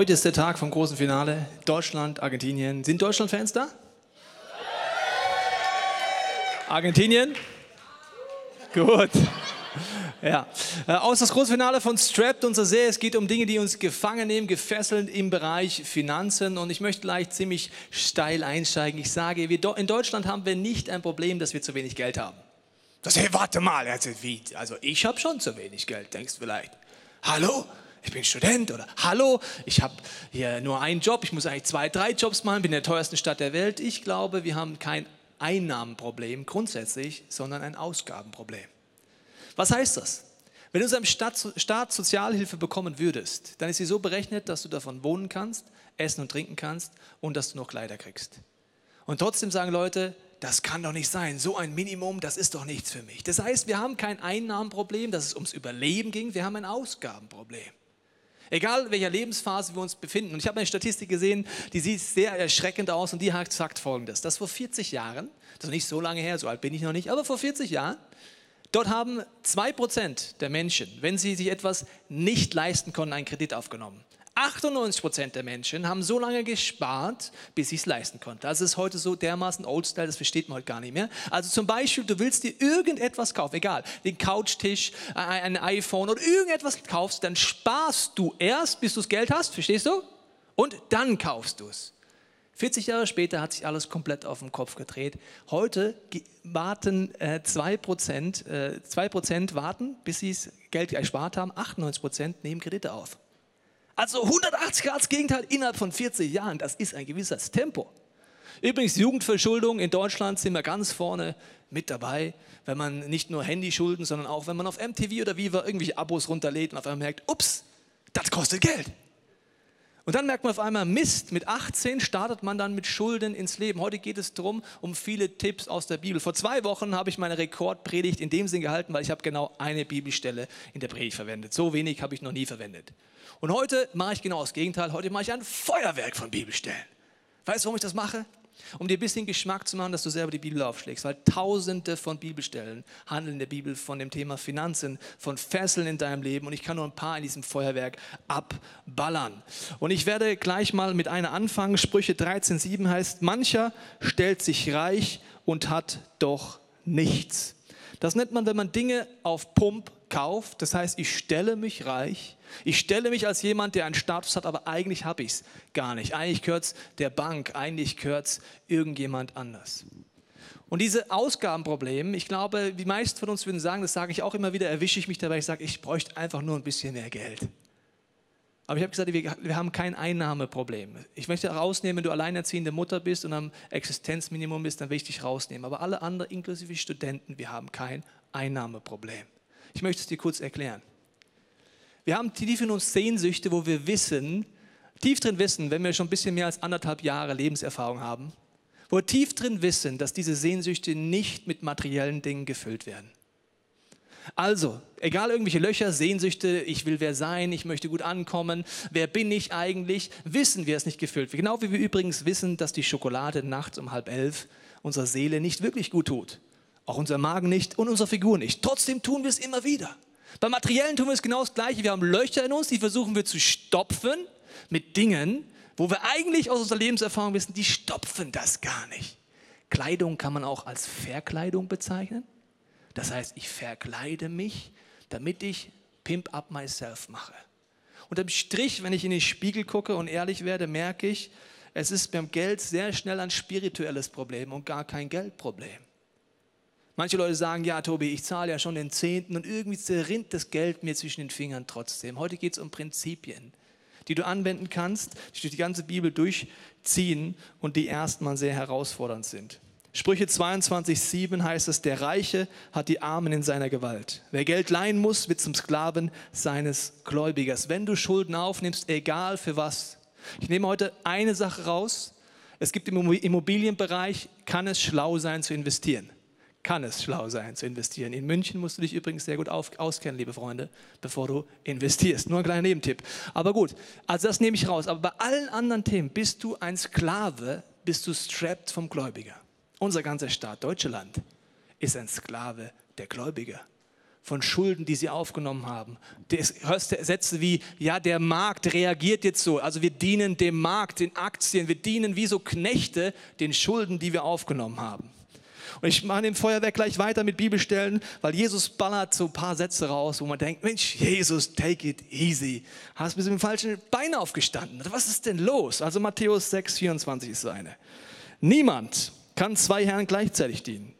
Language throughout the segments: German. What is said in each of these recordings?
Heute ist der Tag vom großen Finale. Deutschland, Argentinien. Sind Deutschland-Fans da? Argentinien? Gut. Ja, äh, aus das große Finale von Strapped, unser Serie. Es geht um Dinge, die uns gefangen nehmen, gefesselt im Bereich Finanzen. Und ich möchte gleich ziemlich steil einsteigen. Ich sage, wir in Deutschland haben wir nicht ein Problem, dass wir zu wenig Geld haben. Das, hey, warte mal, also, wie, also ich habe schon zu wenig Geld, denkst du vielleicht. Hallo? Ich bin Student oder hallo, ich habe hier nur einen Job, ich muss eigentlich zwei, drei Jobs machen, bin in der teuersten Stadt der Welt. Ich glaube, wir haben kein Einnahmenproblem grundsätzlich, sondern ein Ausgabenproblem. Was heißt das? Wenn du Staat, Staat Sozialhilfe bekommen würdest, dann ist sie so berechnet, dass du davon wohnen kannst, essen und trinken kannst und dass du noch Kleider kriegst. Und trotzdem sagen Leute, das kann doch nicht sein, so ein Minimum, das ist doch nichts für mich. Das heißt, wir haben kein Einnahmenproblem, dass es ums Überleben ging, wir haben ein Ausgabenproblem. Egal in welcher Lebensphase wir uns befinden. Und ich habe eine Statistik gesehen, die sieht sehr erschreckend aus und die sagt folgendes: Dass vor 40 Jahren, das ist nicht so lange her, so alt bin ich noch nicht, aber vor 40 Jahren, dort haben 2% der Menschen, wenn sie sich etwas nicht leisten konnten, einen Kredit aufgenommen. 98 Prozent der Menschen haben so lange gespart, bis sie es leisten konnten. Also es ist heute so dermaßen Oldstyle, das versteht man heute gar nicht mehr. Also zum Beispiel, du willst dir irgendetwas kaufen, egal, den Couchtisch, äh, ein iPhone oder irgendetwas kaufst, dann sparst du erst, bis du das Geld hast, verstehst du? Und dann kaufst du es. 40 Jahre später hat sich alles komplett auf den Kopf gedreht. Heute warten äh, 2%, äh, 2 warten, bis sie das Geld erspart haben, 98% nehmen Kredite auf. Also 180 Grad Gegenteil innerhalb von 40 Jahren, das ist ein gewisses Tempo. Übrigens, Jugendverschuldung in Deutschland sind wir ganz vorne mit dabei, wenn man nicht nur Handyschulden, sondern auch, wenn man auf MTV oder Viva irgendwelche Abos runterlädt und auf einmal merkt, ups, das kostet Geld. Und dann merkt man auf einmal, Mist, mit 18 startet man dann mit Schulden ins Leben. Heute geht es darum, um viele Tipps aus der Bibel. Vor zwei Wochen habe ich meine Rekordpredigt in dem Sinn gehalten, weil ich habe genau eine Bibelstelle in der Predigt verwendet. So wenig habe ich noch nie verwendet. Und heute mache ich genau das Gegenteil. Heute mache ich ein Feuerwerk von Bibelstellen. Weißt du, warum ich das mache? Um dir ein bisschen Geschmack zu machen, dass du selber die Bibel aufschlägst. Weil tausende von Bibelstellen handeln in der Bibel von dem Thema Finanzen, von Fesseln in deinem Leben. Und ich kann nur ein paar in diesem Feuerwerk abballern. Und ich werde gleich mal mit einer anfangen. Sprüche 13,7 heißt, mancher stellt sich reich und hat doch nichts. Das nennt man, wenn man Dinge auf Pump kauft. Das heißt, ich stelle mich reich. Ich stelle mich als jemand, der einen Status hat, aber eigentlich habe ich es gar nicht. Eigentlich gehört es der Bank, eigentlich gehört es irgendjemand anders. Und diese Ausgabenprobleme, ich glaube, die meisten von uns würden sagen, das sage ich auch immer wieder, erwische ich mich dabei, ich sage, ich bräuchte einfach nur ein bisschen mehr Geld. Aber ich habe gesagt, wir, wir, haben kein Einnahmeproblem. Ich möchte rausnehmen, wenn du alleinerziehende Mutter bist und am Existenzminimum bist, dann will ich dich rausnehmen. Aber alle anderen, inklusive Studenten, wir haben kein Einnahmeproblem. Ich möchte es dir kurz erklären. Wir haben tief in uns Sehnsüchte, wo wir wissen, tief drin wissen, wenn wir schon ein bisschen mehr als anderthalb Jahre Lebenserfahrung haben, wo wir tief drin wissen, dass diese Sehnsüchte nicht mit materiellen Dingen gefüllt werden. Also, egal irgendwelche Löcher, Sehnsüchte, ich will wer sein, ich möchte gut ankommen, wer bin ich eigentlich, wissen wir es nicht gefüllt. Genau wie wir übrigens wissen, dass die Schokolade nachts um halb elf unserer Seele nicht wirklich gut tut. Auch unser Magen nicht und unsere Figur nicht. Trotzdem tun wir es immer wieder. Beim Materiellen tun wir es genau das Gleiche. Wir haben Löcher in uns, die versuchen wir zu stopfen mit Dingen, wo wir eigentlich aus unserer Lebenserfahrung wissen, die stopfen das gar nicht. Kleidung kann man auch als Verkleidung bezeichnen. Das heißt, ich verkleide mich, damit ich Pimp Up Myself mache. Unterm Strich, wenn ich in den Spiegel gucke und ehrlich werde, merke ich, es ist beim Geld sehr schnell ein spirituelles Problem und gar kein Geldproblem. Manche Leute sagen, ja Tobi, ich zahle ja schon den Zehnten und irgendwie zerrinnt das Geld mir zwischen den Fingern trotzdem. Heute geht es um Prinzipien, die du anwenden kannst, die durch die ganze Bibel durchziehen und die erstmal sehr herausfordernd sind. Sprüche 22,7 heißt es, der Reiche hat die Armen in seiner Gewalt. Wer Geld leihen muss, wird zum Sklaven seines Gläubigers. Wenn du Schulden aufnimmst, egal für was. Ich nehme heute eine Sache raus. Es gibt im Immobilienbereich, kann es schlau sein zu investieren. Kann es schlau sein zu investieren. In München musst du dich übrigens sehr gut auf, auskennen, liebe Freunde, bevor du investierst. Nur ein kleiner Nebentipp. Aber gut, also das nehme ich raus. Aber bei allen anderen Themen bist du ein Sklave, bist du strapped vom Gläubiger. Unser ganzer Staat, Deutschland, ist ein Sklave der Gläubiger. von Schulden, die sie aufgenommen haben. Das hörst du Sätze wie, ja, der Markt reagiert jetzt so. Also wir dienen dem Markt, den Aktien, wir dienen wie so Knechte den Schulden, die wir aufgenommen haben. Und ich mache im Feuerwerk gleich weiter mit Bibelstellen, weil Jesus ballert so ein paar Sätze raus, wo man denkt, Mensch, Jesus, take it easy. Hast du mit dem falschen Bein aufgestanden. Was ist denn los? Also Matthäus 6, 24 ist so eine. Niemand kann zwei Herren gleichzeitig dienen.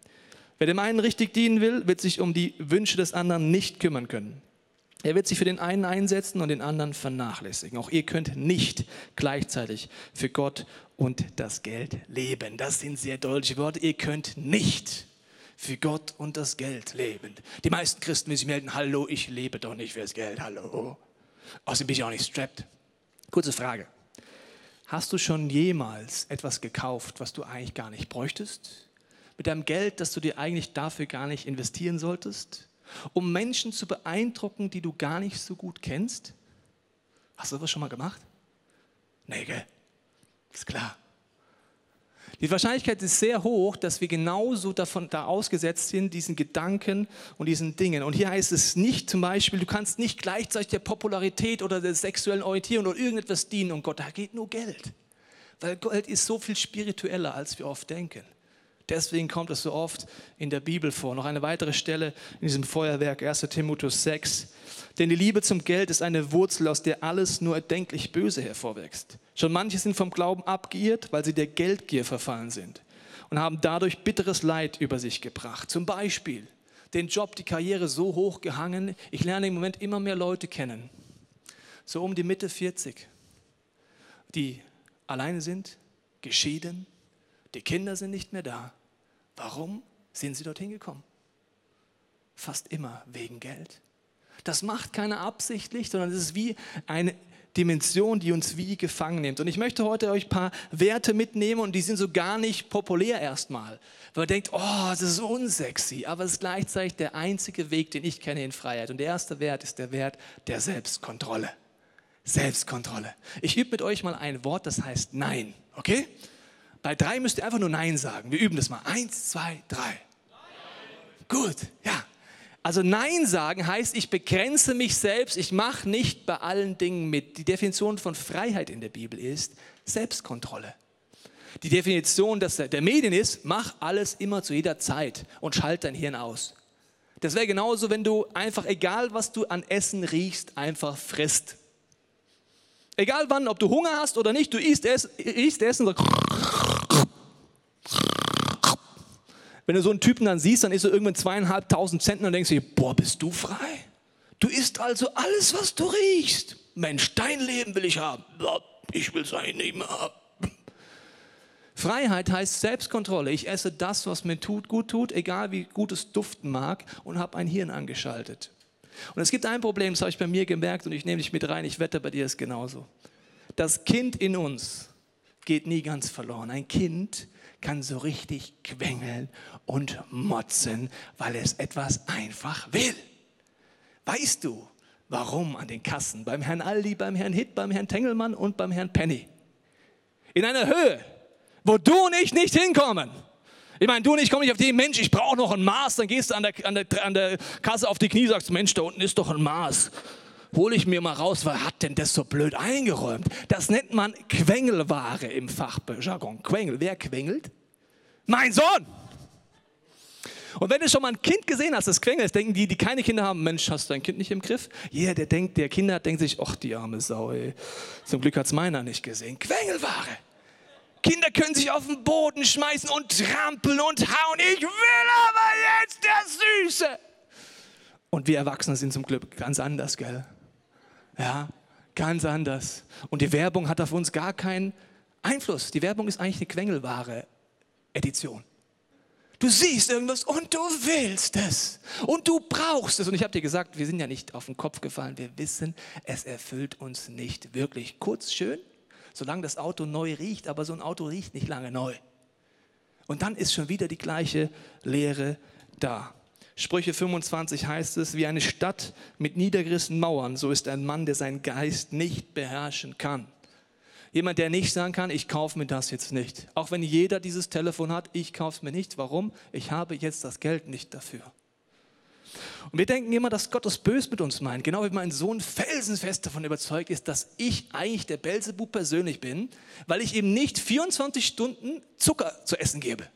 Wer dem einen richtig dienen will, wird sich um die Wünsche des anderen nicht kümmern können. Er wird sich für den einen einsetzen und den anderen vernachlässigen. Auch ihr könnt nicht gleichzeitig für Gott und das Geld leben. Das sind sehr deutliche Worte. Ihr könnt nicht für Gott und das Geld leben. Die meisten Christen müssen sich melden, hallo, ich lebe doch nicht fürs Geld, hallo. Außerdem bin ich auch nicht strapped. Kurze Frage. Hast du schon jemals etwas gekauft, was du eigentlich gar nicht bräuchtest? Mit deinem Geld, das du dir eigentlich dafür gar nicht investieren solltest? Um Menschen zu beeindrucken, die du gar nicht so gut kennst? Hast du das schon mal gemacht? Nee, gell? Ist klar. Die Wahrscheinlichkeit ist sehr hoch, dass wir genauso davon da ausgesetzt sind, diesen Gedanken und diesen Dingen. Und hier heißt es nicht zum Beispiel, du kannst nicht gleichzeitig der Popularität oder der sexuellen Orientierung oder irgendetwas dienen und Gott, da geht nur Geld. Weil Geld ist so viel spiritueller, als wir oft denken. Deswegen kommt es so oft in der Bibel vor. Noch eine weitere Stelle in diesem Feuerwerk, 1 Timotheus 6. Denn die Liebe zum Geld ist eine Wurzel, aus der alles nur erdenklich Böse hervorwächst. Schon manche sind vom Glauben abgeirrt, weil sie der Geldgier verfallen sind und haben dadurch bitteres Leid über sich gebracht. Zum Beispiel den Job, die Karriere so hoch gehangen. Ich lerne im Moment immer mehr Leute kennen, so um die Mitte 40, die alleine sind, geschieden, die Kinder sind nicht mehr da Warum sind sie dorthin gekommen? Fast immer wegen Geld. Das macht keiner absichtlich, sondern es ist wie eine Dimension, die uns wie gefangen nimmt. Und ich möchte heute euch ein paar Werte mitnehmen und die sind so gar nicht populär erstmal. Weil man denkt, oh, das ist so unsexy, aber es ist gleichzeitig der einzige Weg, den ich kenne in Freiheit. Und der erste Wert ist der Wert der Selbstkontrolle. Selbstkontrolle. Ich übe mit euch mal ein Wort, das heißt Nein, okay? Bei drei müsst ihr einfach nur Nein sagen. Wir üben das mal. Eins, zwei, drei. Nein. Gut, ja. Also Nein sagen heißt, ich begrenze mich selbst, ich mache nicht bei allen Dingen mit. Die Definition von Freiheit in der Bibel ist Selbstkontrolle. Die Definition der Medien ist, mach alles immer zu jeder Zeit und schalte dein Hirn aus. Das wäre genauso, wenn du einfach, egal was du an Essen riechst, einfach frisst. Egal wann, ob du Hunger hast oder nicht, du isst, Essen, isst Essen und Wenn du so einen Typen dann siehst, dann ist er irgendwann zweieinhalbtausend Cent und denkst dir, boah, bist du frei? Du isst also alles, was du riechst. Mensch, dein Leben will ich haben. Ich will sein Leben haben. Freiheit heißt Selbstkontrolle. Ich esse das, was mir tut, gut tut, egal wie gut es duften mag, und habe ein Hirn angeschaltet. Und es gibt ein Problem, das habe ich bei mir gemerkt und ich nehme dich mit rein. Ich wette, bei dir ist genauso. Das Kind in uns geht nie ganz verloren. Ein Kind kann so richtig quengeln und motzen, weil es etwas einfach will. Weißt du, warum an den Kassen beim Herrn Aldi, beim Herrn Hitt, beim Herrn Tengelmann und beim Herrn Penny? In einer Höhe, wo du und ich nicht hinkommen. Ich meine, du und ich komme nicht auf die, Mensch, ich brauche noch ein Maß. Dann gehst du an der, an, der, an der Kasse auf die Knie sagst, Mensch, da unten ist doch ein Maß hole ich mir mal raus, wer hat denn das so blöd eingeräumt? Das nennt man Quengelware im Fachjargon. Quengel, wer quengelt? Mein Sohn! Und wenn du schon mal ein Kind gesehen hast, das quengelt, denken die, die keine Kinder haben, Mensch, hast du dein Kind nicht im Griff? Jeder, der denkt, der Kinder hat, denkt sich, ach, die arme Sau, ey. Zum Glück hat es meiner nicht gesehen. Quengelware! Kinder können sich auf den Boden schmeißen und trampeln und hauen. Ich will aber jetzt das Süße. Und wir Erwachsene sind zum Glück ganz anders, gell? Ja, ganz anders. Und die Werbung hat auf uns gar keinen Einfluss. Die Werbung ist eigentlich eine Quengelware Edition. Du siehst irgendwas und du willst es und du brauchst es. Und ich habe dir gesagt, wir sind ja nicht auf den Kopf gefallen. Wir wissen, es erfüllt uns nicht wirklich. Kurz schön, solange das Auto neu riecht, aber so ein Auto riecht nicht lange neu. Und dann ist schon wieder die gleiche Lehre da. Sprüche 25 heißt es, wie eine Stadt mit niedergerissenen Mauern, so ist ein Mann, der seinen Geist nicht beherrschen kann. Jemand, der nicht sagen kann, ich kaufe mir das jetzt nicht. Auch wenn jeder dieses Telefon hat, ich kaufe es mir nicht. Warum? Ich habe jetzt das Geld nicht dafür. Und wir denken immer, dass Gott das böse mit uns meint. Genau wie mein Sohn felsenfest davon überzeugt ist, dass ich eigentlich der Belzebub persönlich bin, weil ich ihm nicht 24 Stunden Zucker zu essen gebe.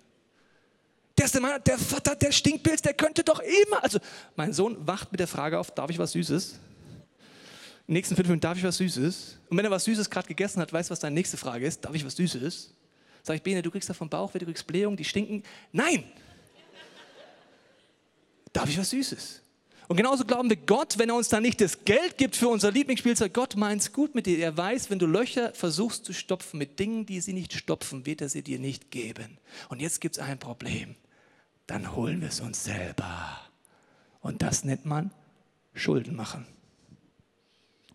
Der ist der Mann, der Vater, der Stinkpilz, der könnte doch immer. Also, mein Sohn wacht mit der Frage auf: Darf ich was Süßes? In den nächsten fünf Minuten, darf ich was Süßes? Und wenn er was Süßes gerade gegessen hat, weiß, was deine nächste Frage ist: Darf ich was Süßes? Sag ich, Bene, du kriegst da vom Bauch, du kriegst Blähung, die stinken. Nein! Darf ich was Süßes? Und genauso glauben wir Gott, wenn er uns dann nicht das Geld gibt für unser Lieblingsspielzeug. Gott meint es gut mit dir. Er weiß, wenn du Löcher versuchst zu stopfen mit Dingen, die sie nicht stopfen, wird er sie dir nicht geben. Und jetzt gibt es ein Problem. Dann holen wir es uns selber. Und das nennt man Schulden machen.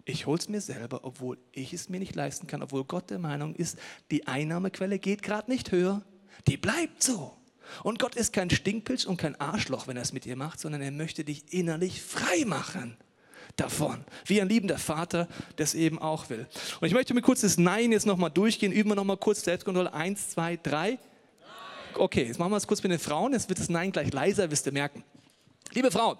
Ich hole es mir selber, obwohl ich es mir nicht leisten kann, obwohl Gott der Meinung ist, die Einnahmequelle geht gerade nicht höher. Die bleibt so. Und Gott ist kein Stinkpilz und kein Arschloch, wenn er es mit dir macht, sondern er möchte dich innerlich frei machen davon. Wie ein liebender Vater das eben auch will. Und ich möchte mir kurz das Nein jetzt nochmal durchgehen. Üben wir nochmal kurz Selbstkontrolle. Eins, zwei, drei. Okay, jetzt machen wir es kurz mit den Frauen. Jetzt wird das Nein gleich leiser, wirst ihr merken. Liebe Frauen,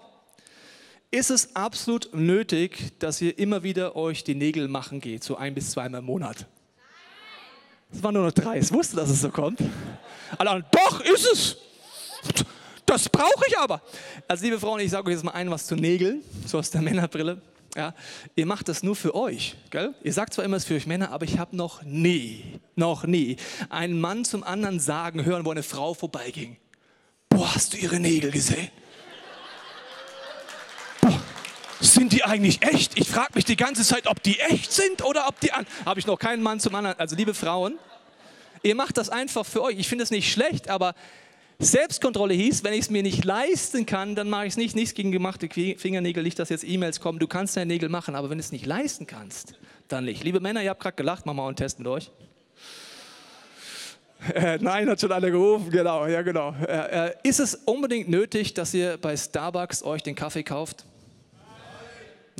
ist es absolut nötig, dass ihr immer wieder euch die Nägel machen geht, so ein bis zweimal im Monat? Es waren nur noch drei. Ich wusste, dass es so kommt. Alle doch, ist es. Das brauche ich aber. Also, liebe Frauen, ich sage euch jetzt mal ein was zu Nägeln, so aus der Männerbrille. Ja, ihr macht das nur für euch, gell? Ihr sagt zwar immer, es ist für euch Männer, aber ich habe noch nie, noch nie einen Mann zum anderen sagen hören, wo eine Frau vorbeiging. Boah, hast du ihre Nägel gesehen? Boah, sind die eigentlich echt? Ich frage mich die ganze Zeit, ob die echt sind oder ob die an. Habe ich noch keinen Mann zum anderen. Also liebe Frauen, Ihr macht das einfach für euch. Ich finde es nicht schlecht, aber Selbstkontrolle hieß, wenn ich es mir nicht leisten kann, dann mache ich es nicht. Nichts gegen gemachte Fingernägel, nicht, dass jetzt E-Mails kommen. Du kannst deine Nägel machen, aber wenn du es nicht leisten kannst, dann nicht. Liebe Männer, ihr habt gerade gelacht, wir mal einen Test mit euch. Äh, nein, hat schon einer gerufen, genau, ja genau. Äh, äh, ist es unbedingt nötig, dass ihr bei Starbucks euch den Kaffee kauft?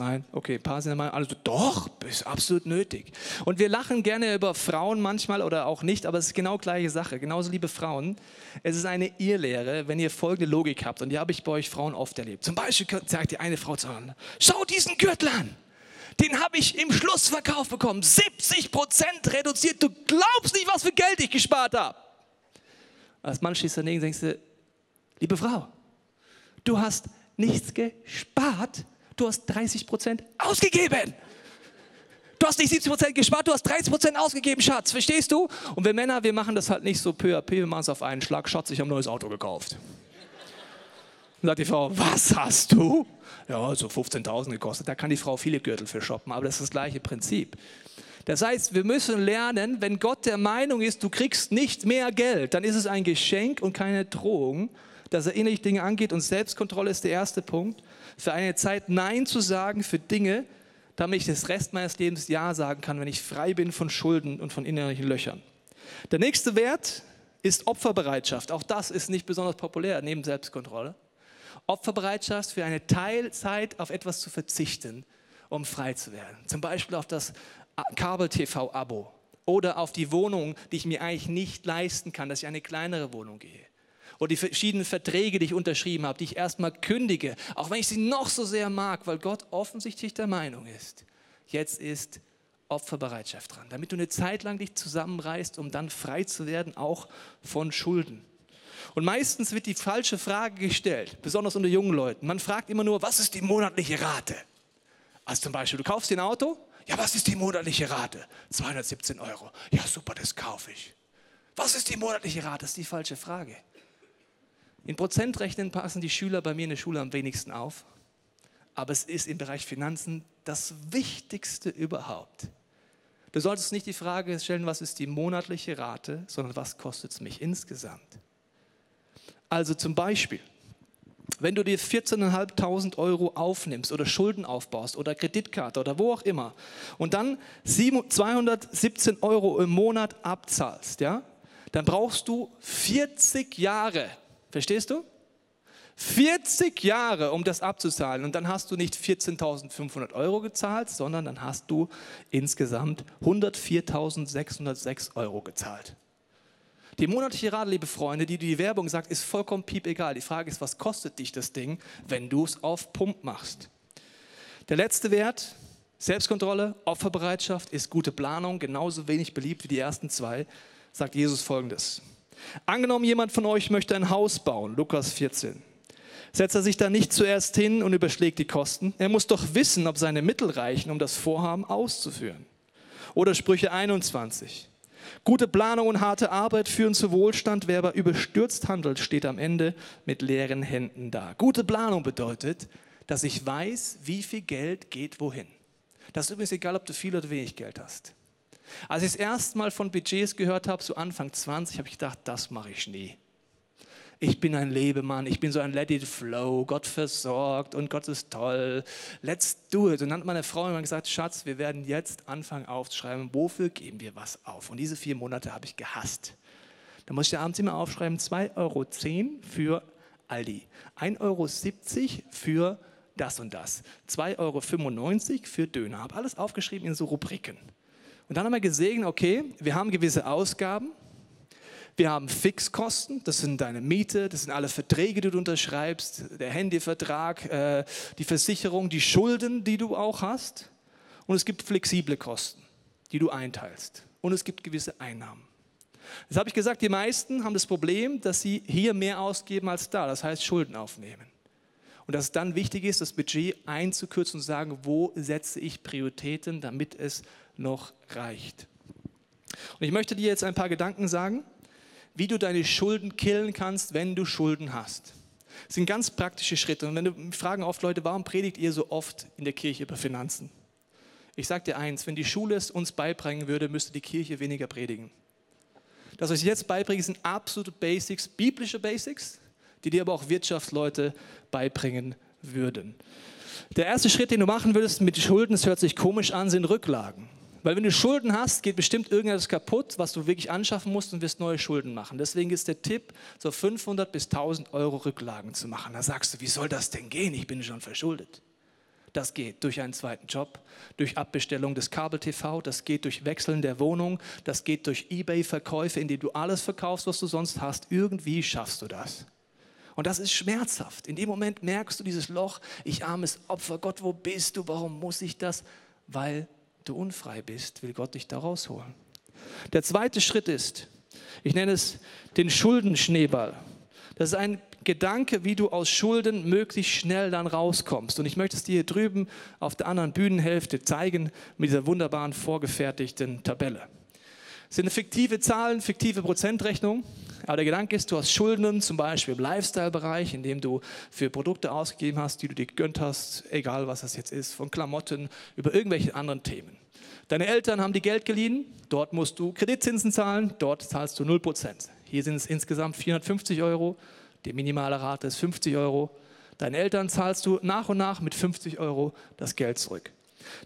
Nein, okay, ein paar sind der Meinung, alle so, doch, ist absolut nötig. Und wir lachen gerne über Frauen manchmal oder auch nicht, aber es ist genau gleiche Sache. Genauso, liebe Frauen, es ist eine Irrlehre, wenn ihr folgende Logik habt, und die habe ich bei euch Frauen oft erlebt. Zum Beispiel sagt die eine Frau zu anderen, schau diesen Gürtel an, den habe ich im Schlussverkauf bekommen, 70 Prozent reduziert, du glaubst nicht, was für Geld ich gespart habe. Als Mann du daneben und denkst du, liebe Frau, du hast nichts gespart, du hast 30 Prozent ausgegeben. Du hast nicht 70 Prozent gespart, du hast 30 Prozent ausgegeben, Schatz. Verstehst du? Und wir Männer, wir machen das halt nicht so peu à peu, wir machen es auf einen Schlag. Schatz, ich habe ein neues Auto gekauft. Dann sagt die Frau, was hast du? Ja, so 15.000 gekostet. Da kann die Frau viele Gürtel für shoppen, aber das ist das gleiche Prinzip. Das heißt, wir müssen lernen, wenn Gott der Meinung ist, du kriegst nicht mehr Geld, dann ist es ein Geschenk und keine Drohung, dass er innerlich Dinge angeht. Und Selbstkontrolle ist der erste Punkt für eine Zeit Nein zu sagen für Dinge, damit ich das Rest meines Lebens Ja sagen kann, wenn ich frei bin von Schulden und von innerlichen Löchern. Der nächste Wert ist Opferbereitschaft. Auch das ist nicht besonders populär neben Selbstkontrolle. Opferbereitschaft für eine Teilzeit auf etwas zu verzichten, um frei zu werden. Zum Beispiel auf das Kabel-TV-Abo oder auf die Wohnung, die ich mir eigentlich nicht leisten kann, dass ich eine kleinere Wohnung gehe oder die verschiedenen Verträge, die ich unterschrieben habe, die ich erstmal kündige, auch wenn ich sie noch so sehr mag, weil Gott offensichtlich der Meinung ist, jetzt ist Opferbereitschaft dran, damit du eine Zeit lang dich zusammenreißt, um dann frei zu werden, auch von Schulden. Und meistens wird die falsche Frage gestellt, besonders unter jungen Leuten. Man fragt immer nur, was ist die monatliche Rate? Also zum Beispiel, du kaufst dir ein Auto, ja, was ist die monatliche Rate? 217 Euro. Ja, super, das kaufe ich. Was ist die monatliche Rate? Das ist die falsche Frage. In Prozentrechnen passen die Schüler bei mir in der Schule am wenigsten auf. Aber es ist im Bereich Finanzen das Wichtigste überhaupt. Du solltest nicht die Frage stellen, was ist die monatliche Rate, sondern was kostet es mich insgesamt. Also zum Beispiel, wenn du dir 14.500 Euro aufnimmst oder Schulden aufbaust oder Kreditkarte oder wo auch immer und dann 217 Euro im Monat abzahlst, ja, dann brauchst du 40 Jahre, Verstehst du? 40 Jahre, um das abzuzahlen. Und dann hast du nicht 14.500 Euro gezahlt, sondern dann hast du insgesamt 104.606 Euro gezahlt. Die monatliche Rate, liebe Freunde, die die Werbung sagt, ist vollkommen piep egal. Die Frage ist, was kostet dich das Ding, wenn du es auf Pump machst? Der letzte Wert, Selbstkontrolle, Opferbereitschaft, ist gute Planung, genauso wenig beliebt wie die ersten zwei, sagt Jesus folgendes. Angenommen, jemand von euch möchte ein Haus bauen, Lukas 14 setzt er sich da nicht zuerst hin und überschlägt die Kosten. Er muss doch wissen, ob seine Mittel reichen, um das Vorhaben auszuführen. Oder Sprüche 21. Gute Planung und harte Arbeit führen zu Wohlstand. Wer aber überstürzt handelt, steht am Ende mit leeren Händen da. Gute Planung bedeutet, dass ich weiß, wie viel Geld geht wohin. Das ist übrigens egal, ob du viel oder wenig Geld hast. Als ich das erste Mal von Budgets gehört habe, so Anfang 20, habe ich gedacht, das mache ich nie ich bin ein Lebemann, ich bin so ein Let it flow, Gott versorgt und Gott ist toll, let's do it. Und dann hat meine Frau immer gesagt, Schatz, wir werden jetzt anfangen aufzuschreiben, wofür geben wir was auf? Und diese vier Monate habe ich gehasst. Da muss ich abends immer aufschreiben, 2,10 Euro für Aldi, 1,70 Euro für das und das, 2,95 Euro für Döner. Habe alles aufgeschrieben in so Rubriken. Und dann haben wir gesehen, okay, wir haben gewisse Ausgaben, wir haben Fixkosten, das sind deine Miete, das sind alle Verträge, die du unterschreibst, der Handyvertrag, äh, die Versicherung, die Schulden, die du auch hast. Und es gibt flexible Kosten, die du einteilst. Und es gibt gewisse Einnahmen. Jetzt habe ich gesagt, die meisten haben das Problem, dass sie hier mehr ausgeben als da, das heißt Schulden aufnehmen. Und dass es dann wichtig ist, das Budget einzukürzen und zu sagen, wo setze ich Prioritäten, damit es noch reicht. Und ich möchte dir jetzt ein paar Gedanken sagen, wie du deine Schulden killen kannst, wenn du Schulden hast. Das sind ganz praktische Schritte. Und wenn du fragen oft Leute, warum predigt ihr so oft in der Kirche über Finanzen? Ich sage dir eins, wenn die Schule es uns beibringen würde, müsste die Kirche weniger predigen. Das, was ich jetzt beibringe, sind absolute Basics, biblische Basics, die dir aber auch Wirtschaftsleute beibringen würden. Der erste Schritt, den du machen würdest mit Schulden, das hört sich komisch an, sind Rücklagen. Weil wenn du Schulden hast, geht bestimmt irgendetwas kaputt, was du wirklich anschaffen musst und wirst neue Schulden machen. Deswegen ist der Tipp, so 500 bis 1000 Euro Rücklagen zu machen. Da sagst du, wie soll das denn gehen? Ich bin schon verschuldet. Das geht durch einen zweiten Job, durch Abbestellung des Kabel-TV, das geht durch Wechseln der Wohnung, das geht durch Ebay-Verkäufe, indem du alles verkaufst, was du sonst hast. Irgendwie schaffst du das. Und das ist schmerzhaft. In dem Moment merkst du dieses Loch, ich armes Opfer, Gott, wo bist du? Warum muss ich das? Weil du unfrei bist, will Gott dich da rausholen. Der zweite Schritt ist, ich nenne es den Schuldenschneeball. Das ist ein Gedanke, wie du aus Schulden möglichst schnell dann rauskommst. Und ich möchte es dir hier drüben auf der anderen Bühnenhälfte zeigen mit dieser wunderbaren vorgefertigten Tabelle. Es sind fiktive Zahlen, fiktive Prozentrechnungen. Aber der Gedanke ist, du hast Schulden, zum Beispiel im Lifestyle-Bereich, in dem du für Produkte ausgegeben hast, die du dir gegönnt hast, egal was das jetzt ist, von Klamotten über irgendwelche anderen Themen. Deine Eltern haben dir Geld geliehen, dort musst du Kreditzinsen zahlen, dort zahlst du 0%. Hier sind es insgesamt 450 Euro, die minimale Rate ist 50 Euro. Deinen Eltern zahlst du nach und nach mit 50 Euro das Geld zurück.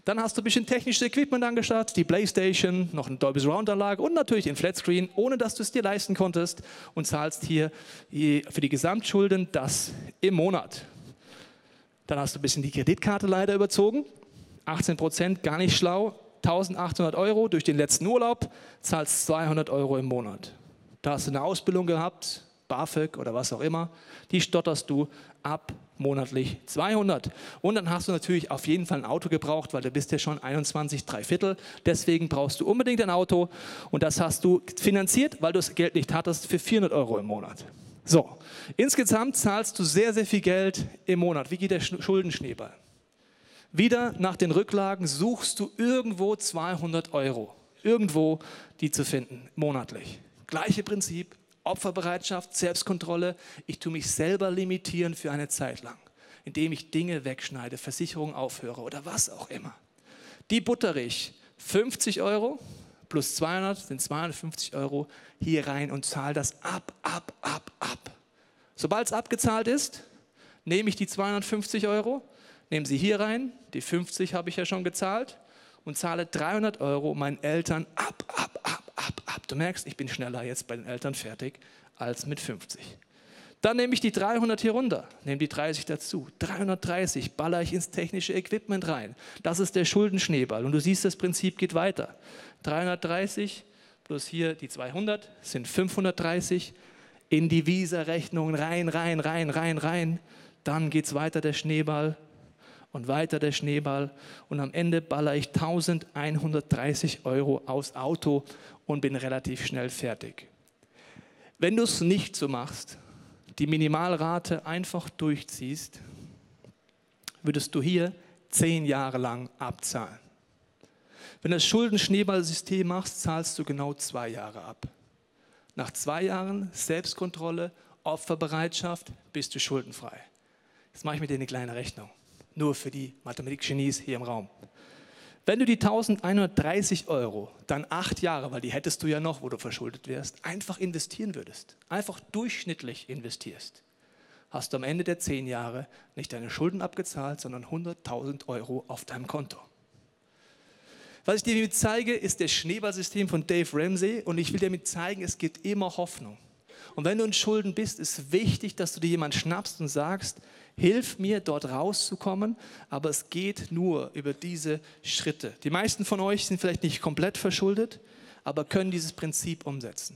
Dann hast du ein bisschen technisches Equipment angeschaut, die Playstation, noch eine Dolby Surround Anlage und natürlich den Flatscreen, ohne dass du es dir leisten konntest und zahlst hier für die Gesamtschulden das im Monat. Dann hast du ein bisschen die Kreditkarte leider überzogen, 18 Prozent, gar nicht schlau, 1800 Euro durch den letzten Urlaub, zahlst 200 Euro im Monat. Da hast du eine Ausbildung gehabt, BAföG oder was auch immer, die stotterst du ab monatlich 200. Und dann hast du natürlich auf jeden Fall ein Auto gebraucht, weil du bist ja schon 21, drei Viertel. Deswegen brauchst du unbedingt ein Auto und das hast du finanziert, weil du das Geld nicht hattest, für 400 Euro im Monat. So, insgesamt zahlst du sehr, sehr viel Geld im Monat. Wie geht der Schuldenschneeball? Wieder nach den Rücklagen suchst du irgendwo 200 Euro, irgendwo die zu finden, monatlich. Gleiche Prinzip, Opferbereitschaft, Selbstkontrolle. Ich tue mich selber limitieren für eine Zeit lang, indem ich Dinge wegschneide, Versicherungen aufhöre oder was auch immer. Die buttere ich 50 Euro plus 200 sind 250 Euro hier rein und zahle das ab, ab, ab, ab. Sobald es abgezahlt ist, nehme ich die 250 Euro, nehme sie hier rein, die 50 habe ich ja schon gezahlt und zahle 300 Euro meinen Eltern ab, ab, ab, ab, ab. Du merkst, ich bin schneller jetzt bei den Eltern fertig als mit 50. Dann nehme ich die 300 hier runter, nehme die 30 dazu. 330 baller ich ins technische Equipment rein. Das ist der Schuldenschneeball. Und du siehst, das Prinzip geht weiter. 330 plus hier die 200 sind 530. In die Visa-Rechnungen rein, rein, rein, rein, rein. Dann geht es weiter der Schneeball und weiter der Schneeball. Und am Ende baller ich 1130 Euro aus Auto und bin relativ schnell fertig. Wenn du es nicht so machst, die Minimalrate einfach durchziehst, würdest du hier zehn Jahre lang abzahlen. Wenn du das Schuldenschneeballsystem machst, zahlst du genau zwei Jahre ab. Nach zwei Jahren Selbstkontrolle, Opferbereitschaft bist du schuldenfrei. Jetzt mache ich mit dir eine kleine Rechnung. Nur für die Mathematik-Genies hier im Raum. Wenn du die 1130 Euro dann acht Jahre, weil die hättest du ja noch, wo du verschuldet wärst, einfach investieren würdest, einfach durchschnittlich investierst, hast du am Ende der zehn Jahre nicht deine Schulden abgezahlt, sondern 100.000 Euro auf deinem Konto. Was ich dir damit zeige, ist das Schneeballsystem von Dave Ramsey und ich will dir damit zeigen, es gibt immer Hoffnung. Und wenn du in Schulden bist, ist wichtig, dass du dir jemanden schnappst und sagst, hilf mir dort rauszukommen, aber es geht nur über diese Schritte. Die meisten von euch sind vielleicht nicht komplett verschuldet, aber können dieses Prinzip umsetzen.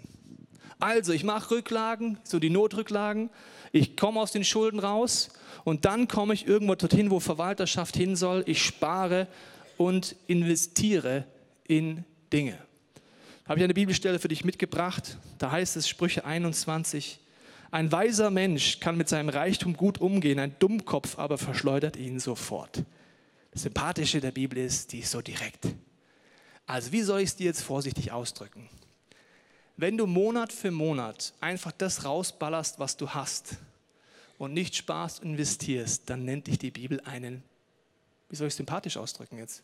Also, ich mache Rücklagen, so die Notrücklagen, ich komme aus den Schulden raus und dann komme ich irgendwo dorthin, wo Verwalterschaft hin soll. Ich spare und investiere in Dinge. Habe ich eine Bibelstelle für dich mitgebracht. Da heißt es Sprüche 21. Ein weiser Mensch kann mit seinem Reichtum gut umgehen, ein Dummkopf aber verschleudert ihn sofort. Das Sympathische der Bibel ist, die ist so direkt. Also wie soll ich es dir jetzt vorsichtig ausdrücken? Wenn du Monat für Monat einfach das rausballerst, was du hast und nicht sparst und investierst, dann nennt dich die Bibel einen, wie soll ich es sympathisch ausdrücken jetzt?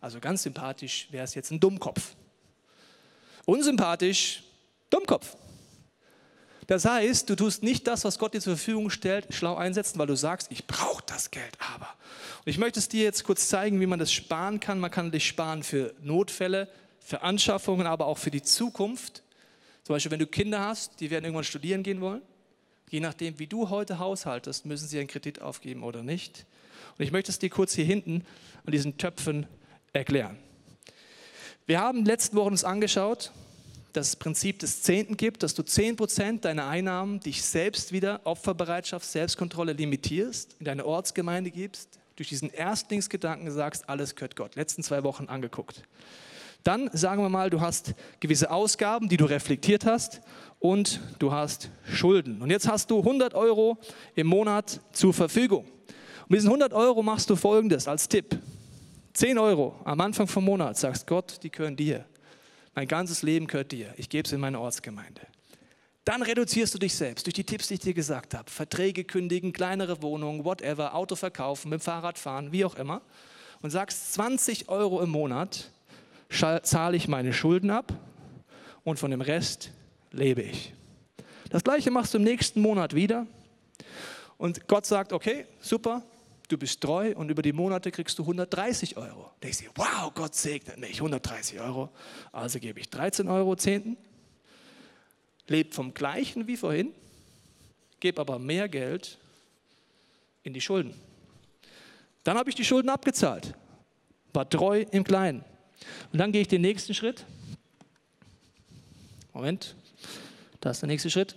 Also ganz sympathisch wäre es jetzt ein Dummkopf. Unsympathisch, Dummkopf. Das heißt, du tust nicht das, was Gott dir zur Verfügung stellt, schlau einsetzen, weil du sagst, ich brauche das Geld aber. Und ich möchte es dir jetzt kurz zeigen, wie man das sparen kann. Man kann dich sparen für Notfälle, für Anschaffungen, aber auch für die Zukunft. Zum Beispiel, wenn du Kinder hast, die werden irgendwann studieren gehen wollen. Je nachdem, wie du heute haushaltest, müssen sie einen Kredit aufgeben oder nicht. Und ich möchte es dir kurz hier hinten an diesen Töpfen erklären. Wir haben letzten Wochen uns angeschaut, das Prinzip des Zehnten gibt, dass du 10% deiner Einnahmen dich selbst wieder Opferbereitschaft, Selbstkontrolle limitierst, in deine Ortsgemeinde gibst, durch diesen Erstlingsgedanken sagst, alles gehört Gott. Letzten zwei Wochen angeguckt. Dann sagen wir mal, du hast gewisse Ausgaben, die du reflektiert hast und du hast Schulden. Und jetzt hast du 100 Euro im Monat zur Verfügung. Und mit diesen 100 Euro machst du folgendes als Tipp. 10 Euro am Anfang vom Monat sagst Gott, die gehören dir. Mein ganzes Leben gehört dir. Ich gebe es in meine Ortsgemeinde. Dann reduzierst du dich selbst durch die Tipps, die ich dir gesagt habe. Verträge kündigen, kleinere Wohnungen, whatever, Auto verkaufen, mit dem Fahrrad fahren, wie auch immer. Und sagst, 20 Euro im Monat zahle ich meine Schulden ab und von dem Rest lebe ich. Das gleiche machst du im nächsten Monat wieder. Und Gott sagt, okay, super, du bist treu und über die Monate kriegst du 130 Euro. Da denkst du, wow, Gott segnet mich, 130 Euro. Also gebe ich 13 Euro Zehnten, lebe vom gleichen wie vorhin, gebe aber mehr Geld in die Schulden. Dann habe ich die Schulden abgezahlt, war treu im Kleinen. Und dann gehe ich den nächsten Schritt. Moment, da ist der nächste Schritt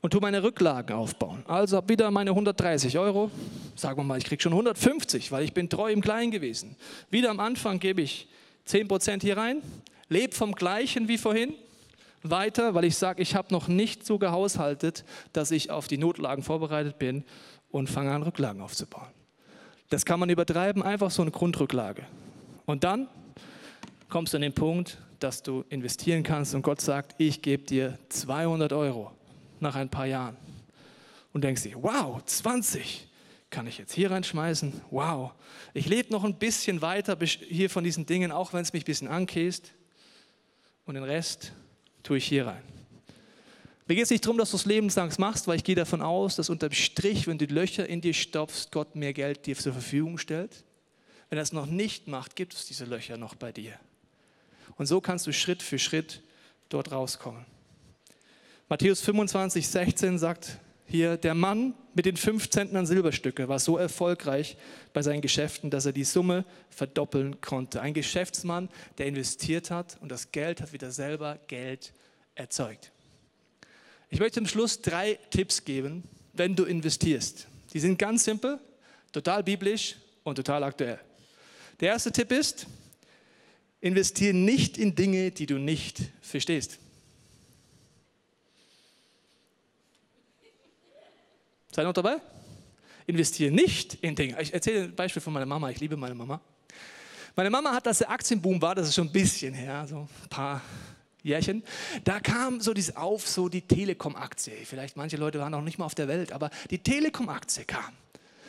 und tue meine Rücklagen aufbauen. Also habe wieder meine 130 Euro. Sagen wir mal, ich kriege schon 150, weil ich bin treu im Kleinen gewesen. Wieder am Anfang gebe ich 10% hier rein, lebe vom Gleichen wie vorhin, weiter, weil ich sage, ich habe noch nicht so gehaushaltet, dass ich auf die Notlagen vorbereitet bin und fange an, Rücklagen aufzubauen. Das kann man übertreiben, einfach so eine Grundrücklage. Und dann kommst du an den Punkt, dass du investieren kannst und Gott sagt, ich gebe dir 200 Euro nach ein paar Jahren und denkst dir, wow, 20 kann ich jetzt hier reinschmeißen, wow. Ich lebe noch ein bisschen weiter hier von diesen Dingen, auch wenn es mich ein bisschen ankäst und den Rest tue ich hier rein. Mir geht es nicht darum, dass du es lebenslang machst, weil ich gehe davon aus, dass unterm Strich, wenn du die Löcher in dir stopfst, Gott mehr Geld dir zur Verfügung stellt. Wenn er es noch nicht macht, gibt es diese Löcher noch bei dir. Und so kannst du Schritt für Schritt dort rauskommen. Matthäus 25, 16 sagt hier der Mann mit den fünf Zentnern Silberstücke war so erfolgreich bei seinen Geschäften, dass er die Summe verdoppeln konnte. Ein Geschäftsmann, der investiert hat und das Geld hat wieder selber Geld erzeugt. Ich möchte zum Schluss drei Tipps geben, wenn du investierst. Die sind ganz simpel, total biblisch und total aktuell. Der erste Tipp ist, investiere nicht in Dinge, die du nicht verstehst. Seid ihr noch dabei? Investiere nicht in Dinge. Ich erzähle ein Beispiel von meiner Mama. Ich liebe meine Mama. Meine Mama hat, dass der Aktienboom war, das ist schon ein bisschen her, so ein paar Jährchen, da kam so dieses auf, so die Telekom-Aktie. Vielleicht manche Leute waren noch nicht mal auf der Welt, aber die Telekom-Aktie kam.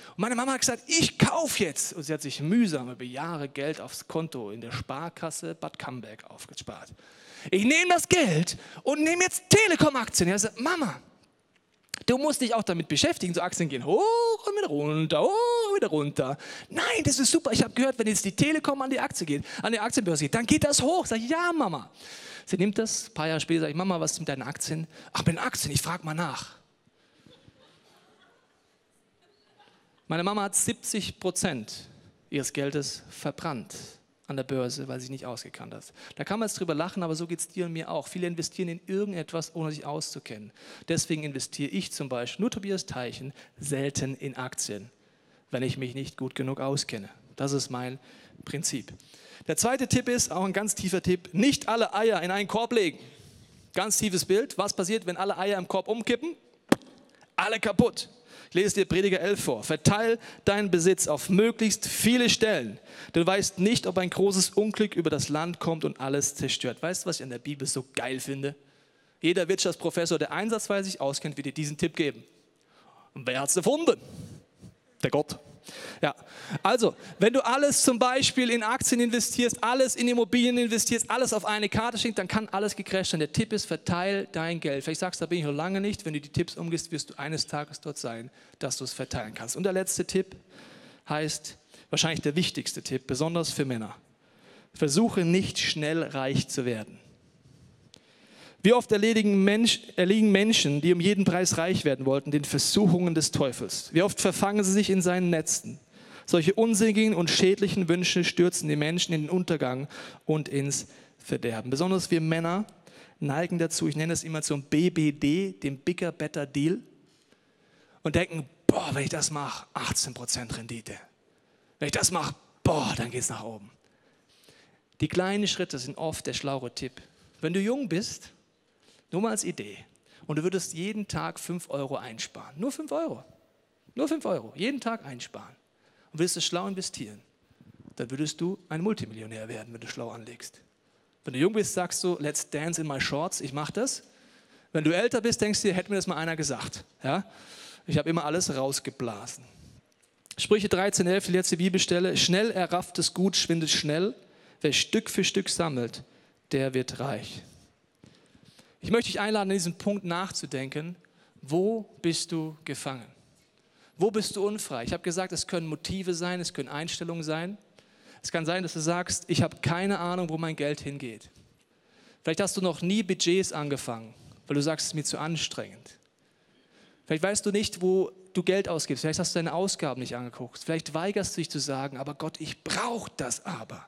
Und meine Mama hat gesagt, ich kaufe jetzt. Und sie hat sich mühsam über Jahre Geld aufs Konto in der Sparkasse Bad Camberg aufgespart. Ich nehme das Geld und nehme jetzt Telekom-Aktien. Ja, sagt, Mama, Du musst dich auch damit beschäftigen. So Aktien gehen hoch und wieder runter, hoch und wieder runter. Nein, das ist super. Ich habe gehört, wenn jetzt die Telekom an die Aktie geht, an die Aktienbörse geht, dann geht das hoch. Sag ich, ja, Mama. Sie nimmt das, ein paar Jahre später sage ich, Mama, was ist mit deinen Aktien? Ach, mit den Aktien, ich frage mal nach. Meine Mama hat 70 Prozent ihres Geldes verbrannt an der Börse, weil sie sich nicht ausgekannt hat. Da kann man jetzt drüber lachen, aber so geht es dir und mir auch. Viele investieren in irgendetwas, ohne sich auszukennen. Deswegen investiere ich zum Beispiel, nur Tobias Teichen, selten in Aktien, wenn ich mich nicht gut genug auskenne. Das ist mein Prinzip. Der zweite Tipp ist, auch ein ganz tiefer Tipp, nicht alle Eier in einen Korb legen. Ganz tiefes Bild. Was passiert, wenn alle Eier im Korb umkippen? Alle kaputt. Lese dir Prediger 11 vor. Verteil deinen Besitz auf möglichst viele Stellen. Du weißt nicht, ob ein großes Unglück über das Land kommt und alles zerstört. Weißt du, was ich an der Bibel so geil finde? Jeder Wirtschaftsprofessor, der einsatzweise sich auskennt, wird dir diesen Tipp geben. Und wer hat es erfunden? Der Gott. Ja, also, wenn du alles zum Beispiel in Aktien investierst, alles in Immobilien investierst, alles auf eine Karte schickst, dann kann alles gecrasht sein. Der Tipp ist, verteil dein Geld. Vielleicht sagst du, da bin ich noch lange nicht. Wenn du die Tipps umgehst, wirst du eines Tages dort sein, dass du es verteilen kannst. Und der letzte Tipp heißt, wahrscheinlich der wichtigste Tipp, besonders für Männer. Versuche nicht schnell reich zu werden. Wie oft erledigen Mensch, erliegen Menschen, die um jeden Preis reich werden wollten, den Versuchungen des Teufels? Wie oft verfangen sie sich in seinen Netzen? Solche unsinnigen und schädlichen Wünsche stürzen die Menschen in den Untergang und ins Verderben. Besonders wir Männer neigen dazu, ich nenne es immer zum BBD, dem Bigger Better Deal, und denken, boah, wenn ich das mache, 18% Rendite. Wenn ich das mache, boah, dann geht es nach oben. Die kleinen Schritte sind oft der schlaue Tipp. Wenn du jung bist, nur mal als Idee. Und du würdest jeden Tag 5 Euro einsparen. Nur 5 Euro. Nur 5 Euro. Jeden Tag einsparen. Und würdest es schlau investieren. Dann würdest du ein Multimillionär werden, wenn du schlau anlegst. Wenn du jung bist, sagst du, let's dance in my shorts, ich mache das. Wenn du älter bist, denkst du dir, hätte mir das mal einer gesagt. Ja? Ich habe immer alles rausgeblasen. Sprüche 13,11, die letzte Bibelstelle. Schnell errafftes Gut schwindet schnell. Wer Stück für Stück sammelt, der wird reich. Ich möchte dich einladen, an diesem Punkt nachzudenken. Wo bist du gefangen? Wo bist du unfrei? Ich habe gesagt, es können Motive sein, es können Einstellungen sein. Es kann sein, dass du sagst, ich habe keine Ahnung, wo mein Geld hingeht. Vielleicht hast du noch nie Budgets angefangen, weil du sagst, es ist mir zu anstrengend. Vielleicht weißt du nicht, wo du Geld ausgibst. Vielleicht hast du deine Ausgaben nicht angeguckt. Vielleicht weigerst du dich zu sagen, aber Gott, ich brauche das aber.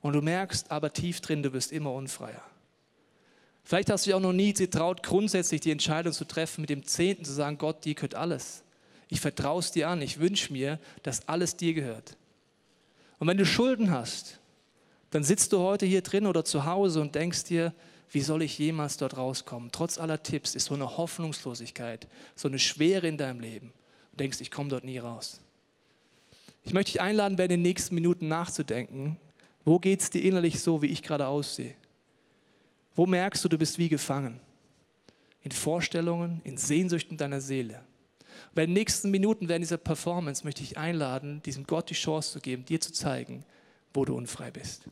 Und du merkst aber tief drin, du bist immer unfreier. Vielleicht hast du dich auch noch nie getraut, grundsätzlich die Entscheidung zu treffen, mit dem Zehnten zu sagen, Gott, dir gehört alles. Ich vertraue es dir an. Ich wünsche mir, dass alles dir gehört. Und wenn du Schulden hast, dann sitzt du heute hier drin oder zu Hause und denkst dir, wie soll ich jemals dort rauskommen? Trotz aller Tipps ist so eine Hoffnungslosigkeit, so eine Schwere in deinem Leben. Du denkst, ich komme dort nie raus. Ich möchte dich einladen, bei den nächsten Minuten nachzudenken, wo geht es dir innerlich so, wie ich gerade aussehe? Wo merkst du, du bist wie gefangen? In Vorstellungen, in Sehnsüchten deiner Seele. Bei den nächsten Minuten während dieser Performance möchte ich einladen, diesem Gott die Chance zu geben, dir zu zeigen, wo du unfrei bist.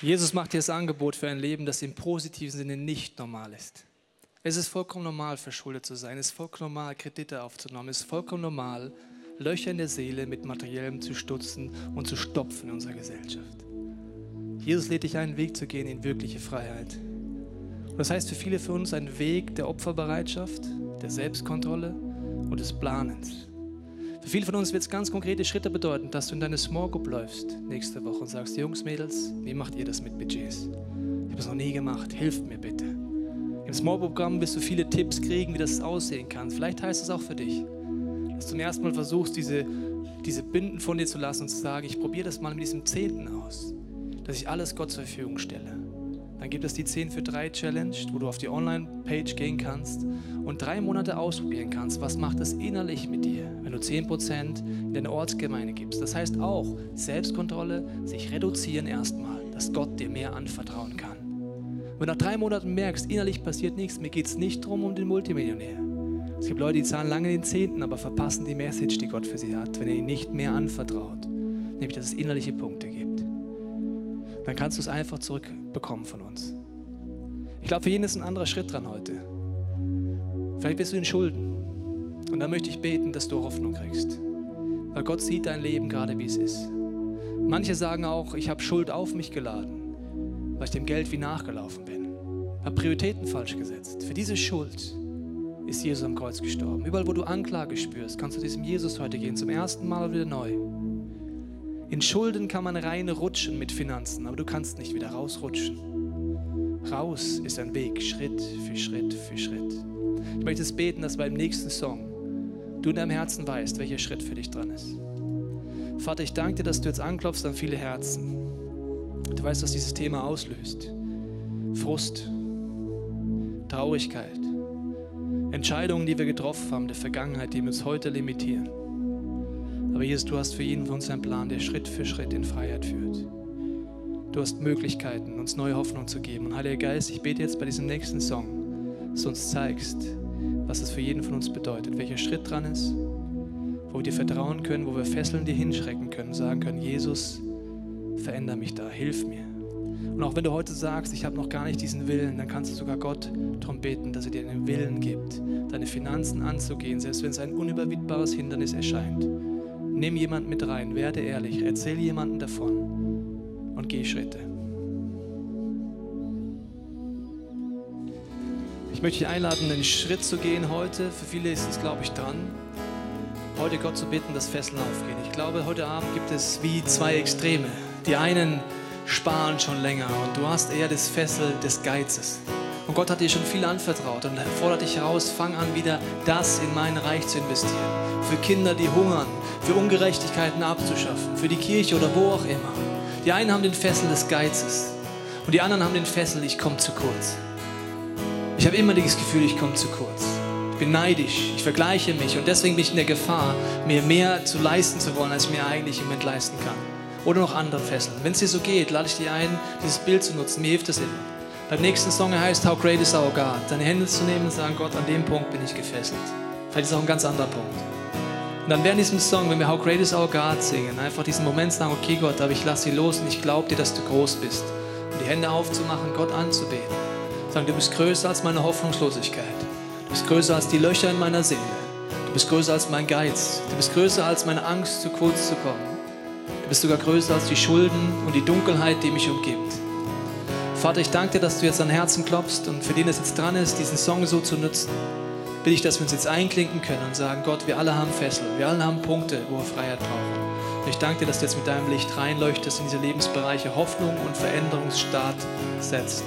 Jesus macht dir das Angebot für ein Leben, das im positiven Sinne nicht normal ist. Es ist vollkommen normal, verschuldet zu sein. Es ist vollkommen normal, Kredite aufzunehmen. Es ist vollkommen normal, Löcher in der Seele mit Materiellem zu stutzen und zu stopfen in unserer Gesellschaft. Jesus lädt dich ein, einen Weg zu gehen in wirkliche Freiheit. Und das heißt für viele von uns ein Weg der Opferbereitschaft, der Selbstkontrolle und des Planens. Für viele von uns wird es ganz konkrete Schritte bedeuten, dass du in deine Small Group läufst nächste Woche und sagst, Jungs, Mädels, wie macht ihr das mit Budgets? Ich habe es noch nie gemacht, hilft mir bitte. Im Small Programm wirst du viele Tipps kriegen, wie das aussehen kann. Vielleicht heißt es auch für dich, dass du zum ersten Mal versuchst, diese, diese Binden von dir zu lassen und zu sagen, ich probiere das mal mit diesem Zehnten aus, dass ich alles Gott zur Verfügung stelle. Dann gibt es die 10 für 3 Challenge, wo du auf die Online-Page gehen kannst und drei Monate ausprobieren kannst, was macht es innerlich mit dir, wenn du 10% in deine Ortsgemeinde gibst. Das heißt auch Selbstkontrolle, sich reduzieren erstmal, dass Gott dir mehr anvertrauen kann. Wenn du nach drei Monaten merkst, innerlich passiert nichts, mir geht es nicht darum um den Multimillionär. Es gibt Leute, die zahlen lange den Zehnten, aber verpassen die Message, die Gott für sie hat, wenn er ihnen nicht mehr anvertraut. Nämlich, dass es innerliche Punkte gibt dann kannst du es einfach zurückbekommen von uns. Ich glaube, für jeden ist ein anderer Schritt dran heute. Vielleicht bist du in Schulden. Und dann möchte ich beten, dass du Hoffnung kriegst. Weil Gott sieht dein Leben gerade, wie es ist. Manche sagen auch, ich habe Schuld auf mich geladen, weil ich dem Geld wie nachgelaufen bin. Habe Prioritäten falsch gesetzt. Für diese Schuld ist Jesus am Kreuz gestorben. Überall, wo du Anklage spürst, kannst du diesem Jesus heute gehen, zum ersten Mal wieder neu. In Schulden kann man reinrutschen mit Finanzen, aber du kannst nicht wieder rausrutschen. Raus ist ein Weg, Schritt für Schritt für Schritt. Ich möchte es beten, dass beim nächsten Song du in deinem Herzen weißt, welcher Schritt für dich dran ist. Vater, ich danke dir, dass du jetzt anklopfst an viele Herzen. Du weißt, was dieses Thema auslöst. Frust, Traurigkeit, Entscheidungen, die wir getroffen haben, der Vergangenheit, die uns heute limitieren. Aber Jesus, du hast für jeden von uns einen Plan, der Schritt für Schritt in Freiheit führt. Du hast Möglichkeiten, uns neue Hoffnung zu geben. Und Heiliger Geist, ich bete jetzt bei diesem nächsten Song, dass du uns zeigst, was es für jeden von uns bedeutet, welcher Schritt dran ist, wo wir dir vertrauen können, wo wir Fesseln dir hinschrecken können, sagen können, Jesus, veränder mich da, hilf mir. Und auch wenn du heute sagst, ich habe noch gar nicht diesen Willen, dann kannst du sogar Gott darum beten, dass er dir den Willen gibt, deine Finanzen anzugehen, selbst wenn es ein unüberwindbares Hindernis erscheint. Nimm jemanden mit rein, werde ehrlich, erzähl jemanden davon und geh Schritte. Ich möchte dich einladen, einen Schritt zu gehen heute. Für viele ist es, glaube ich, dran, heute Gott zu bitten, dass Fesseln aufgehen. Ich glaube, heute Abend gibt es wie zwei Extreme. Die einen sparen schon länger und du hast eher das Fessel des Geizes. Und Gott hat dir schon viel anvertraut und fordert dich heraus, fang an, wieder das in mein Reich zu investieren. Für Kinder, die hungern, für Ungerechtigkeiten abzuschaffen, für die Kirche oder wo auch immer. Die einen haben den Fessel des Geizes und die anderen haben den Fessel, ich komme zu kurz. Ich habe immer das Gefühl, ich komme zu kurz. Ich bin neidisch, ich vergleiche mich und deswegen bin ich in der Gefahr, mir mehr zu leisten zu wollen, als ich mir eigentlich im Moment leisten kann. Oder noch andere Fesseln. Wenn es dir so geht, lade ich dir ein, dieses Bild zu nutzen. Mir hilft es immer. Beim nächsten Song heißt How Great is Our God. Deine Hände zu nehmen und sagen, Gott, an dem Punkt bin ich gefesselt. Vielleicht ist es auch ein ganz anderer Punkt. Und dann während diesem Song, wenn wir How Great is Our God singen, einfach diesen Moment sagen, okay Gott, aber ich lasse sie los und ich glaube dir, dass du groß bist. Und die Hände aufzumachen, Gott anzubeten. Sagen, du bist größer als meine Hoffnungslosigkeit. Du bist größer als die Löcher in meiner Seele. Du bist größer als mein Geiz. Du bist größer als meine Angst, zu kurz zu kommen. Bist sogar größer als die Schulden und die Dunkelheit, die mich umgibt. Vater, ich danke dir, dass du jetzt an Herzen klopfst und für den es jetzt dran ist, diesen Song so zu nutzen bitte ich, dass wir uns jetzt einklinken können und sagen, Gott, wir alle haben Fesseln, wir alle haben Punkte, wo wir Freiheit brauchen. Und ich danke dir, dass du jetzt mit deinem Licht reinleuchtest in diese Lebensbereiche Hoffnung und Veränderungsstart setzt.